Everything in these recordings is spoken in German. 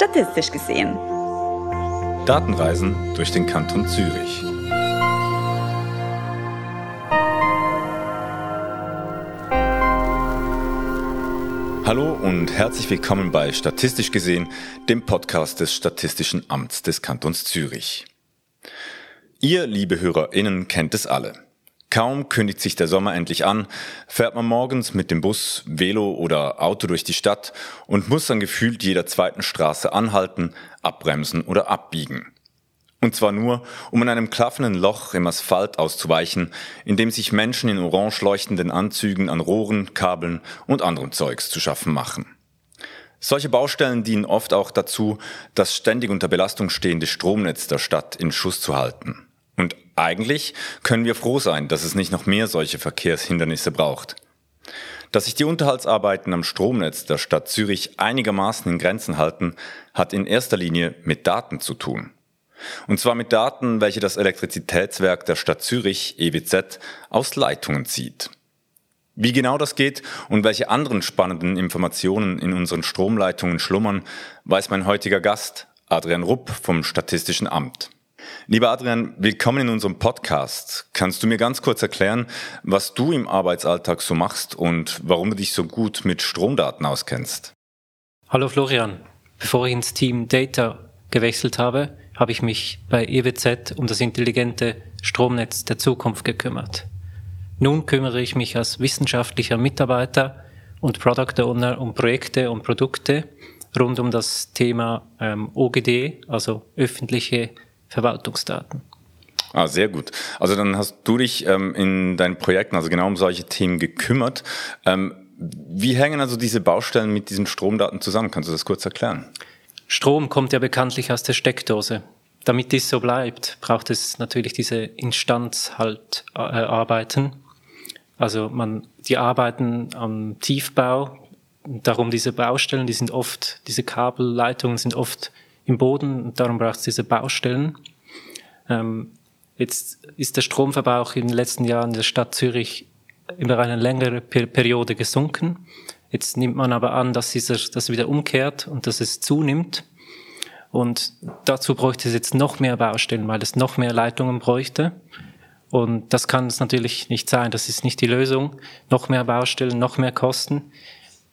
statistisch gesehen. Datenreisen durch den Kanton Zürich. Hallo und herzlich willkommen bei Statistisch gesehen, dem Podcast des Statistischen Amts des Kantons Zürich. Ihr, liebe HörerInnen, kennt es alle. Kaum kündigt sich der Sommer endlich an, fährt man morgens mit dem Bus, Velo oder Auto durch die Stadt und muss dann gefühlt jeder zweiten Straße anhalten, abbremsen oder abbiegen. Und zwar nur, um in einem klaffenden Loch im Asphalt auszuweichen, in dem sich Menschen in orange leuchtenden Anzügen an Rohren, Kabeln und anderem Zeugs zu schaffen machen. Solche Baustellen dienen oft auch dazu, das ständig unter Belastung stehende Stromnetz der Stadt in Schuss zu halten. Und eigentlich können wir froh sein, dass es nicht noch mehr solche Verkehrshindernisse braucht. Dass sich die Unterhaltsarbeiten am Stromnetz der Stadt Zürich einigermaßen in Grenzen halten, hat in erster Linie mit Daten zu tun. Und zwar mit Daten, welche das Elektrizitätswerk der Stadt Zürich, EWZ, aus Leitungen zieht. Wie genau das geht und welche anderen spannenden Informationen in unseren Stromleitungen schlummern, weiß mein heutiger Gast, Adrian Rupp vom Statistischen Amt. Lieber Adrian, willkommen in unserem Podcast. Kannst du mir ganz kurz erklären, was du im Arbeitsalltag so machst und warum du dich so gut mit Stromdaten auskennst? Hallo Florian. Bevor ich ins Team Data gewechselt habe, habe ich mich bei EWZ um das intelligente Stromnetz der Zukunft gekümmert. Nun kümmere ich mich als wissenschaftlicher Mitarbeiter und Product Owner um Projekte und Produkte rund um das Thema ähm, OGD, also öffentliche Verwaltungsdaten. Ah, sehr gut. Also dann hast du dich ähm, in deinen Projekten also genau um solche Themen gekümmert. Ähm, wie hängen also diese Baustellen mit diesen Stromdaten zusammen? Kannst du das kurz erklären? Strom kommt ja bekanntlich aus der Steckdose. Damit dies so bleibt, braucht es natürlich diese Instanzhaltarbeiten. Äh, also man, die arbeiten am Tiefbau. Darum diese Baustellen, die sind oft, diese Kabelleitungen sind oft im Boden und darum braucht es diese Baustellen. Ähm, jetzt ist der Stromverbrauch in den letzten Jahren in der Stadt Zürich über eine längere per Periode gesunken. Jetzt nimmt man aber an, dass dieser, das wieder umkehrt und dass es zunimmt. Und dazu bräuchte es jetzt noch mehr Baustellen, weil es noch mehr Leitungen bräuchte. Und das kann es natürlich nicht sein. Das ist nicht die Lösung. Noch mehr Baustellen, noch mehr Kosten.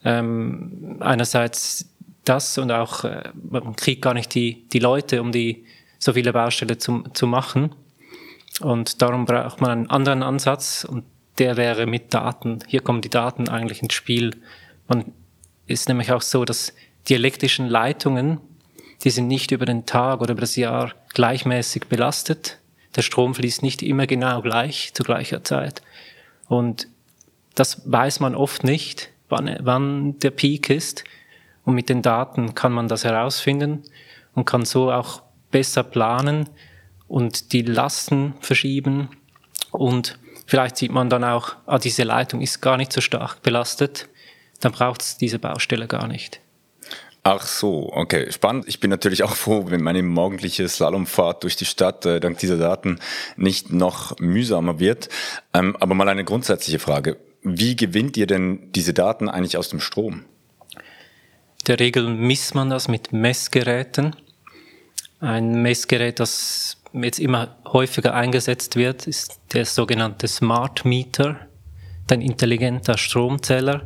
Ähm, einerseits das und auch, äh, man kriegt gar nicht die, die Leute, um die so viele Baustellen zu, zu machen. Und darum braucht man einen anderen Ansatz und der wäre mit Daten. Hier kommen die Daten eigentlich ins Spiel. Man ist nämlich auch so, dass die elektrischen Leitungen, die sind nicht über den Tag oder über das Jahr gleichmäßig belastet. Der Strom fließt nicht immer genau gleich zu gleicher Zeit. Und das weiß man oft nicht, wann, wann der Peak ist. Und mit den Daten kann man das herausfinden und kann so auch besser planen und die Lasten verschieben. Und vielleicht sieht man dann auch, ah, diese Leitung ist gar nicht so stark belastet. Dann braucht es diese Baustelle gar nicht. Ach so, okay, spannend. Ich bin natürlich auch froh, wenn meine morgendliche Slalomfahrt durch die Stadt äh, dank dieser Daten nicht noch mühsamer wird. Ähm, aber mal eine grundsätzliche Frage. Wie gewinnt ihr denn diese Daten eigentlich aus dem Strom? Der Regel misst man das mit Messgeräten. Ein Messgerät, das jetzt immer häufiger eingesetzt wird, ist der sogenannte Smart Meter, ein intelligenter Stromzähler.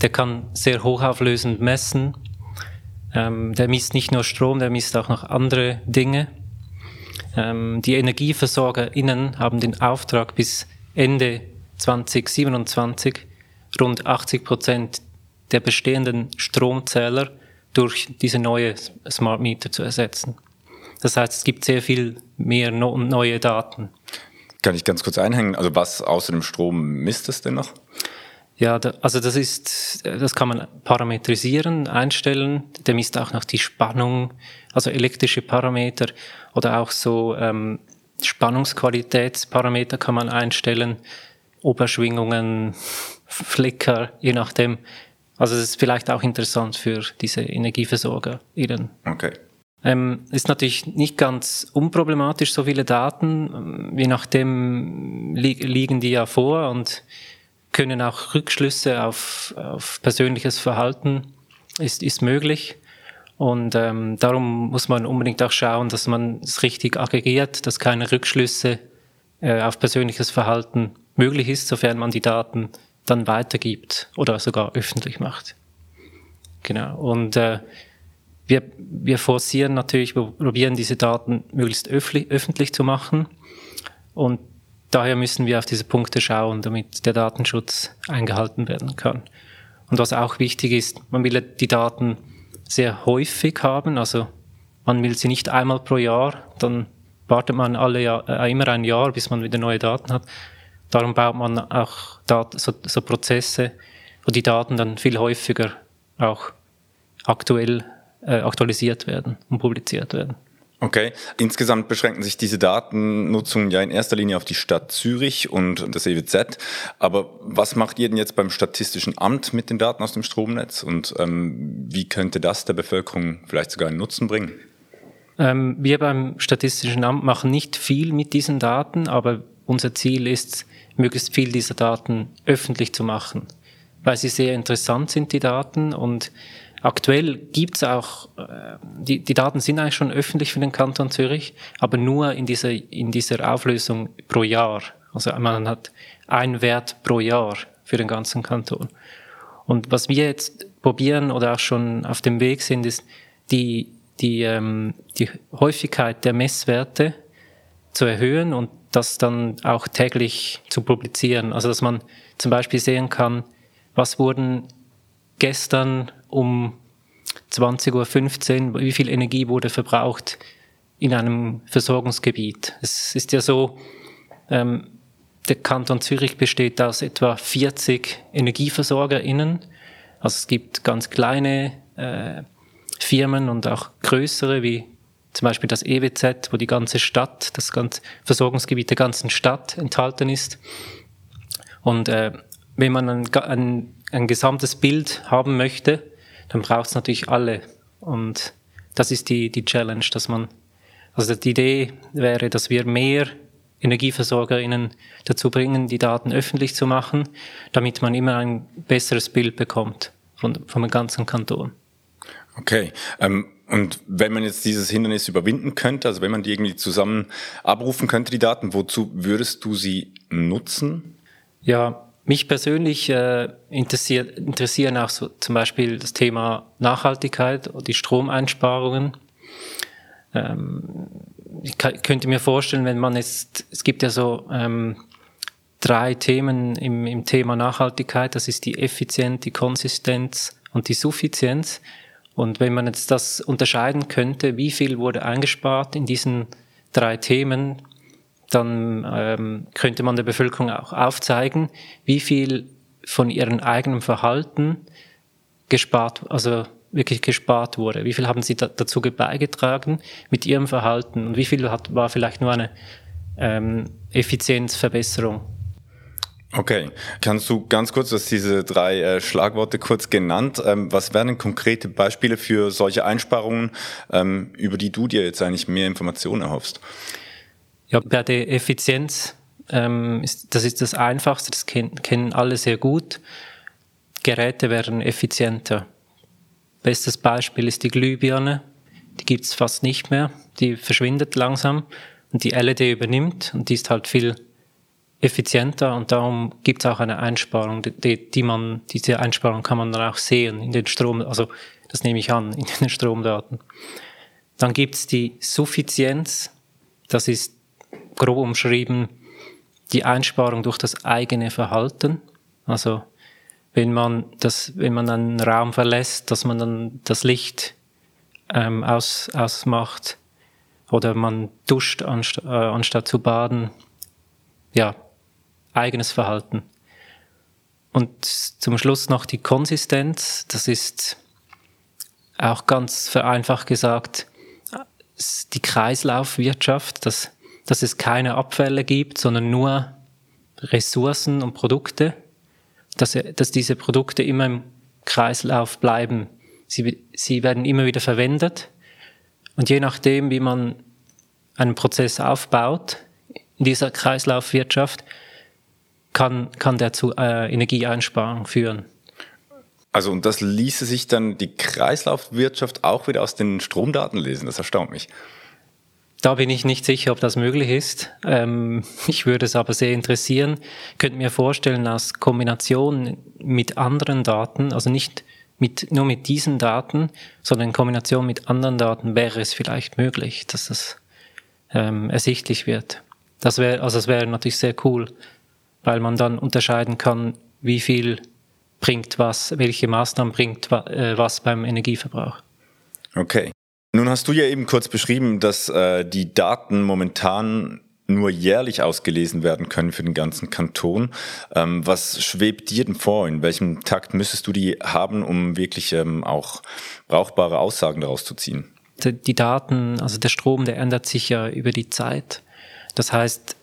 Der kann sehr hochauflösend messen. Ähm, der misst nicht nur Strom, der misst auch noch andere Dinge. Ähm, die EnergieversorgerInnen haben den Auftrag bis Ende 2027 rund 80 Prozent der bestehenden Stromzähler durch diese neue Smart Meter zu ersetzen. Das heißt, es gibt sehr viel mehr neue Daten. Kann ich ganz kurz einhängen? Also was außer dem Strom misst es denn noch? Ja, da, also das ist, das kann man parametrisieren, einstellen. Der misst auch noch die Spannung, also elektrische Parameter oder auch so ähm, Spannungsqualitätsparameter kann man einstellen, Oberschwingungen, Flicker, je nachdem. Also es ist vielleicht auch interessant für diese Energieversorger. Ihren. Okay. Ähm, ist natürlich nicht ganz unproblematisch, so viele Daten. Je nachdem li liegen die ja vor und können auch Rückschlüsse auf, auf persönliches Verhalten ist, ist möglich. Und ähm, darum muss man unbedingt auch schauen, dass man es richtig aggregiert, dass keine Rückschlüsse äh, auf persönliches Verhalten möglich ist, sofern man die Daten dann weitergibt oder sogar öffentlich macht. Genau. Und äh, wir, wir forcieren natürlich, wir probieren diese Daten möglichst öffentlich, öffentlich zu machen. Und daher müssen wir auf diese Punkte schauen, damit der Datenschutz eingehalten werden kann. Und was auch wichtig ist, man will die Daten sehr häufig haben, also man will sie nicht einmal pro Jahr, dann wartet man alle Jahr, äh, immer ein Jahr, bis man wieder neue Daten hat. Darum baut man auch Dat so, so Prozesse, wo die Daten dann viel häufiger auch aktuell äh, aktualisiert werden und publiziert werden. Okay. Insgesamt beschränken sich diese Datennutzungen ja in erster Linie auf die Stadt Zürich und das EWZ. Aber was macht ihr denn jetzt beim Statistischen Amt mit den Daten aus dem Stromnetz und ähm, wie könnte das der Bevölkerung vielleicht sogar einen Nutzen bringen? Ähm, wir beim Statistischen Amt machen nicht viel mit diesen Daten, aber unser Ziel ist, möglichst viel dieser Daten öffentlich zu machen, weil sie sehr interessant sind, die Daten und Aktuell gibt's auch, äh, die, die Daten sind eigentlich schon öffentlich für den Kanton Zürich, aber nur in dieser, in dieser Auflösung pro Jahr. Also man hat einen Wert pro Jahr für den ganzen Kanton. Und was wir jetzt probieren oder auch schon auf dem Weg sind, ist die, die, ähm, die Häufigkeit der Messwerte zu erhöhen und das dann auch täglich zu publizieren. Also dass man zum Beispiel sehen kann, was wurden gestern um 20.15 Uhr, wie viel Energie wurde verbraucht in einem Versorgungsgebiet. Es ist ja so, ähm, der Kanton Zürich besteht aus etwa 40 EnergieversorgerInnen. Also es gibt ganz kleine äh, Firmen und auch größere, wie zum Beispiel das EWZ, wo die ganze Stadt, das ganze Versorgungsgebiet der ganzen Stadt enthalten ist. Und äh, wenn man ein, ein, ein gesamtes Bild haben möchte, dann braucht es natürlich alle. Und das ist die, die Challenge, dass man, also die Idee wäre, dass wir mehr EnergieversorgerInnen dazu bringen, die Daten öffentlich zu machen, damit man immer ein besseres Bild bekommt von, vom ganzen Kanton. Okay. Ähm, und wenn man jetzt dieses Hindernis überwinden könnte, also wenn man die irgendwie zusammen abrufen könnte, die Daten, wozu würdest du sie nutzen? Ja, mich persönlich äh, interessiert, interessieren auch so zum Beispiel das Thema Nachhaltigkeit und die Stromeinsparungen. Ähm, ich könnte mir vorstellen, wenn man jetzt, es gibt ja so ähm, drei Themen im, im Thema Nachhaltigkeit, das ist die Effizienz, die Konsistenz und die Suffizienz. Und wenn man jetzt das unterscheiden könnte, wie viel wurde eingespart in diesen drei Themen, dann ähm, könnte man der Bevölkerung auch aufzeigen, wie viel von ihrem eigenen Verhalten gespart, also wirklich gespart wurde. Wie viel haben sie da, dazu beigetragen mit ihrem Verhalten und wie viel hat, war vielleicht nur eine ähm, Effizienzverbesserung? Okay, kannst du ganz kurz, dass diese drei äh, Schlagworte kurz genannt, ähm, was wären denn konkrete Beispiele für solche Einsparungen, ähm, über die du dir jetzt eigentlich mehr Informationen erhoffst? Ja, bei der Effizienz, ähm, ist, das ist das Einfachste, das kennen, kennen alle sehr gut. Geräte werden effizienter. Bestes Beispiel ist die Glühbirne. Die gibt's fast nicht mehr. Die verschwindet langsam und die LED übernimmt und die ist halt viel effizienter und darum gibt's auch eine Einsparung, die, die man, diese Einsparung kann man dann auch sehen in den Strom, also das nehme ich an, in den Stromdaten. Dann gibt's die Suffizienz, das ist grob umschrieben die Einsparung durch das eigene Verhalten. Also wenn man das, wenn man einen Raum verlässt, dass man dann das Licht ähm, aus, ausmacht oder man duscht anst äh, anstatt zu baden. Ja, eigenes Verhalten. Und zum Schluss noch die Konsistenz. Das ist auch ganz vereinfacht gesagt die Kreislaufwirtschaft. Das dass es keine Abfälle gibt, sondern nur Ressourcen und Produkte, dass, dass diese Produkte immer im Kreislauf bleiben. Sie, sie werden immer wieder verwendet und je nachdem, wie man einen Prozess aufbaut in dieser Kreislaufwirtschaft, kann, kann der zu äh, Energieeinsparung führen. Also und das ließe sich dann die Kreislaufwirtschaft auch wieder aus den Stromdaten lesen. Das erstaunt mich. Da bin ich nicht sicher, ob das möglich ist. Ähm, ich würde es aber sehr interessieren. Ich könnte mir vorstellen, als Kombination mit anderen Daten, also nicht mit, nur mit diesen Daten, sondern in Kombination mit anderen Daten wäre es vielleicht möglich, dass das ähm, ersichtlich wird. Das wäre, also das wäre natürlich sehr cool, weil man dann unterscheiden kann, wie viel bringt was, welche Maßnahmen bringt äh, was beim Energieverbrauch. Okay. Nun hast du ja eben kurz beschrieben, dass äh, die Daten momentan nur jährlich ausgelesen werden können für den ganzen Kanton. Ähm, was schwebt dir denn vor? In welchem Takt müsstest du die haben, um wirklich ähm, auch brauchbare Aussagen daraus zu ziehen? Die Daten, also der Strom, der ändert sich ja über die Zeit. Das heißt,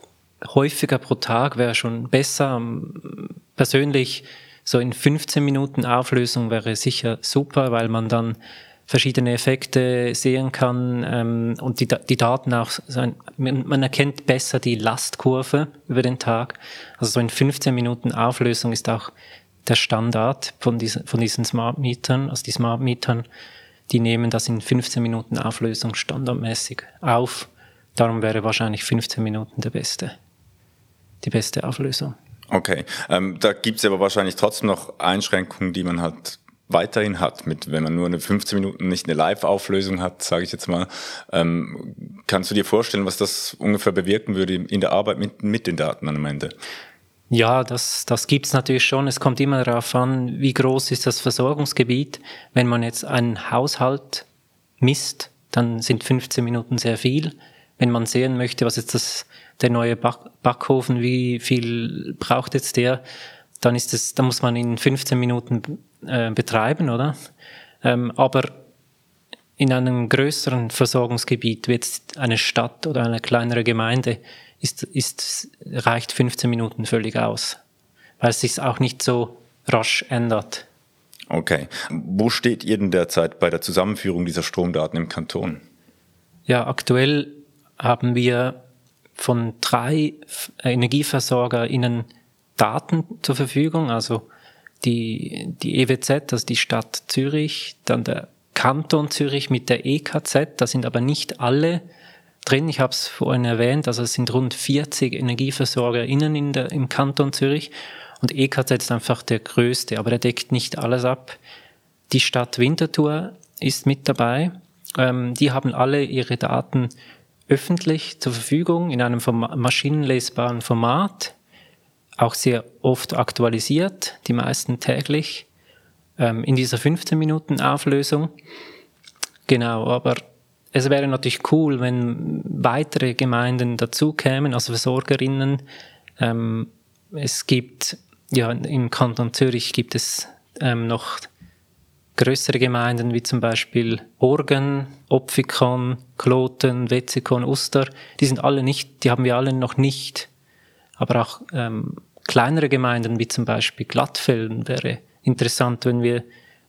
häufiger pro Tag wäre schon besser. Persönlich so in 15 Minuten Auflösung wäre sicher super, weil man dann verschiedene Effekte sehen kann ähm, und die, die Daten auch, so ein, man erkennt besser die Lastkurve über den Tag. Also so in 15 Minuten Auflösung ist auch der Standard von diesen, von diesen Smart Metern. Also die Smart Metern, die nehmen das in 15 Minuten Auflösung standardmäßig auf. Darum wäre wahrscheinlich 15 Minuten der beste, die beste Auflösung. Okay, ähm, da gibt's aber wahrscheinlich trotzdem noch Einschränkungen, die man halt weiterhin hat, mit wenn man nur eine 15 Minuten nicht eine Live-Auflösung hat, sage ich jetzt mal. Ähm, kannst du dir vorstellen, was das ungefähr bewirken würde in der Arbeit mit, mit den Daten am Ende? Ja, das, das gibt's natürlich schon. Es kommt immer darauf an, wie groß ist das Versorgungsgebiet. Wenn man jetzt einen Haushalt misst, dann sind 15 Minuten sehr viel. Wenn man sehen möchte, was jetzt das der neue Back Backofen, wie viel braucht jetzt der? Dann ist es, da muss man in 15 Minuten äh, betreiben, oder? Ähm, aber in einem größeren Versorgungsgebiet, wie jetzt eine Stadt oder eine kleinere Gemeinde, ist, ist, reicht 15 Minuten völlig aus, weil es sich auch nicht so rasch ändert. Okay. Wo steht ihr denn derzeit bei der Zusammenführung dieser Stromdaten im Kanton? Ja, aktuell haben wir von drei EnergieversorgerInnen Daten zur Verfügung, also die, die EWZ, also die Stadt Zürich, dann der Kanton Zürich mit der EKZ, da sind aber nicht alle drin, ich habe es vorhin erwähnt, also es sind rund 40 EnergieversorgerInnen in der, im Kanton Zürich und EKZ ist einfach der größte, aber er deckt nicht alles ab. Die Stadt Winterthur ist mit dabei, ähm, die haben alle ihre Daten öffentlich zur Verfügung in einem maschinenlesbaren Format, auch sehr oft aktualisiert, die meisten täglich, ähm, in dieser 15 Minuten Auflösung. Genau, aber es wäre natürlich cool, wenn weitere Gemeinden dazu kämen, also Versorgerinnen. Ähm, es gibt, ja, im Kanton Zürich gibt es ähm, noch größere Gemeinden wie zum Beispiel Orgen, Opfikon, Kloten, Wetzikon, Uster, die sind alle nicht, die haben wir alle noch nicht. Aber auch ähm, kleinere Gemeinden wie zum Beispiel Glattfelden wäre interessant, wenn wir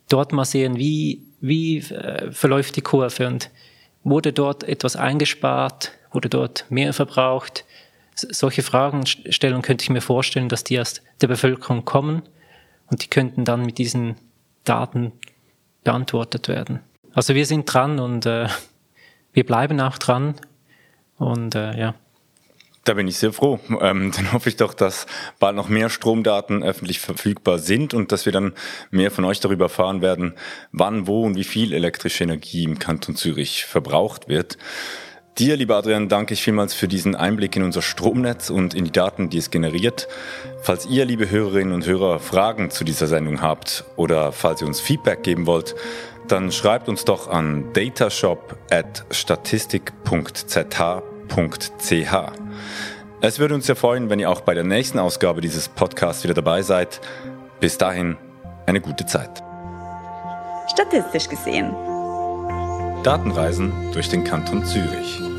dort mal sehen, wie, wie äh, verläuft die Kurve und wurde dort etwas eingespart, wurde dort mehr verbraucht. Solche Fragen stellen könnte ich mir vorstellen, dass die aus der Bevölkerung kommen und die könnten dann mit diesen Daten beantwortet werden. Also wir sind dran und äh, wir bleiben auch dran und äh, ja. Da bin ich sehr froh. Ähm, dann hoffe ich doch, dass bald noch mehr Stromdaten öffentlich verfügbar sind und dass wir dann mehr von euch darüber erfahren werden, wann, wo und wie viel elektrische Energie im Kanton Zürich verbraucht wird. Dir, lieber Adrian, danke ich vielmals für diesen Einblick in unser Stromnetz und in die Daten, die es generiert. Falls ihr, liebe Hörerinnen und Hörer, Fragen zu dieser Sendung habt oder falls ihr uns Feedback geben wollt, dann schreibt uns doch an datashop.statistik.zh.ch. Es würde uns sehr freuen, wenn ihr auch bei der nächsten Ausgabe dieses Podcasts wieder dabei seid. Bis dahin eine gute Zeit. Statistisch gesehen Datenreisen durch den Kanton Zürich.